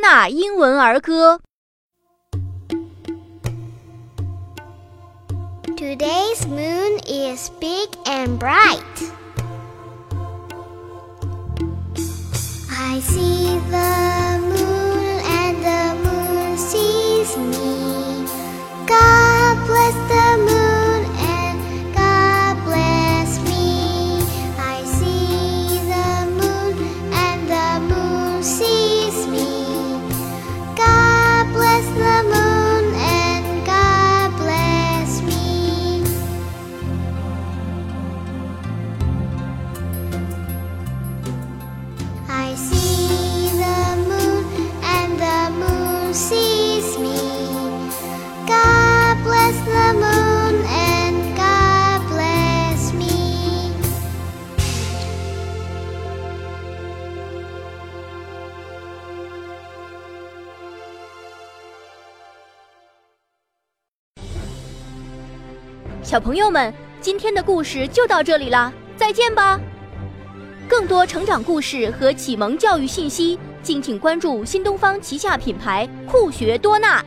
纳英文儿歌。Today's moon is big and bright. I see 小朋友们，今天的故事就到这里啦，再见吧！更多成长故事和启蒙教育信息，敬请关注新东方旗下品牌酷学多纳。